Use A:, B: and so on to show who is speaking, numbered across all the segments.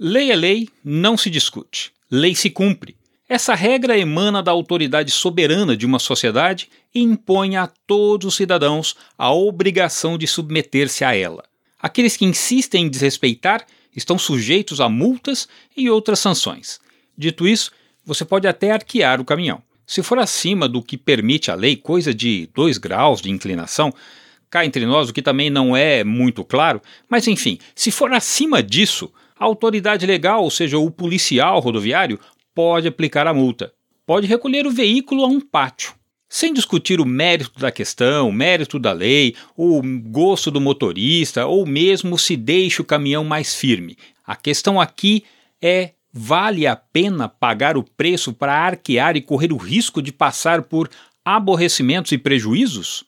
A: Lei é lei, não se discute. Lei se cumpre. Essa regra emana da autoridade soberana de uma sociedade e impõe a todos os cidadãos a obrigação de submeter-se a ela. Aqueles que insistem em desrespeitar estão sujeitos a multas e outras sanções. Dito isso, você pode até arquear o caminhão. Se for acima do que permite a lei, coisa de 2 graus de inclinação, cá entre nós, o que também não é muito claro, mas enfim, se for acima disso, a autoridade legal, ou seja, o policial rodoviário, pode aplicar a multa. Pode recolher o veículo a um pátio. Sem discutir o mérito da questão, o mérito da lei, o gosto do motorista ou mesmo se deixa o caminhão mais firme. A questão aqui é Vale a pena pagar o preço para arquear e correr o risco de passar por aborrecimentos e prejuízos?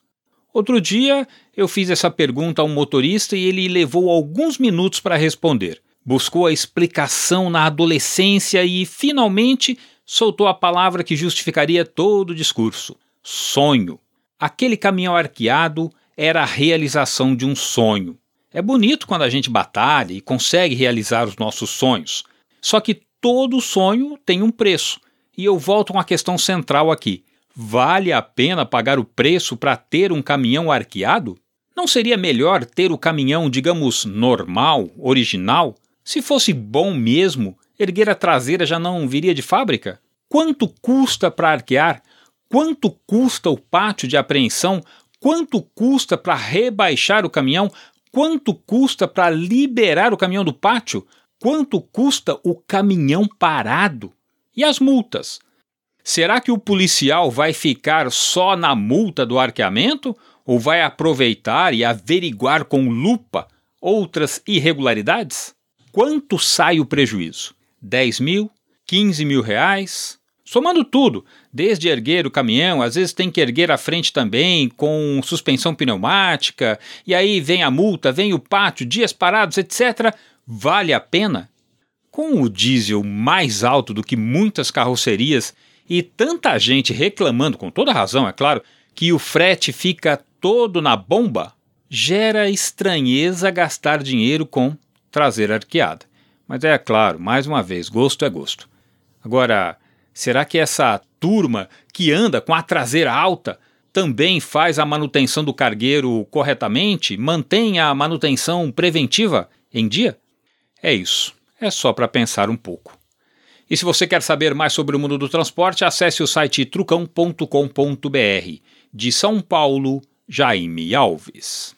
A: Outro dia eu fiz essa pergunta a um motorista e ele levou alguns minutos para responder. Buscou a explicação na adolescência e, finalmente, soltou a palavra que justificaria todo o discurso: sonho. Aquele caminhão arqueado era a realização de um sonho. É bonito quando a gente batalha e consegue realizar os nossos sonhos. Só que todo sonho tem um preço. E eu volto com a questão central aqui. Vale a pena pagar o preço para ter um caminhão arqueado? Não seria melhor ter o caminhão, digamos, normal, original? Se fosse bom mesmo, erguer a traseira já não viria de fábrica? Quanto custa para arquear? Quanto custa o pátio de apreensão? Quanto custa para rebaixar o caminhão? Quanto custa para liberar o caminhão do pátio? quanto custa o caminhão parado? E as multas? Será que o policial vai ficar só na multa do arqueamento ou vai aproveitar e averiguar com lupa outras irregularidades? Quanto sai o prejuízo? 10 mil? 15 mil reais? Somando tudo, desde erguer o caminhão, às vezes tem que erguer a frente também, com suspensão pneumática, e aí vem a multa, vem o pátio, dias parados, etc. Vale a pena? Com o diesel mais alto do que muitas carrocerias e tanta gente reclamando, com toda razão, é claro, que o frete fica todo na bomba, gera estranheza gastar dinheiro com traseira arqueada. Mas é claro, mais uma vez, gosto é gosto. Agora, será que essa turma que anda com a traseira alta também faz a manutenção do cargueiro corretamente? Mantém a manutenção preventiva em dia? É isso. É só para pensar um pouco. E se você quer saber mais sobre o mundo do transporte, acesse o site trucão.com.br. De São Paulo, Jaime Alves.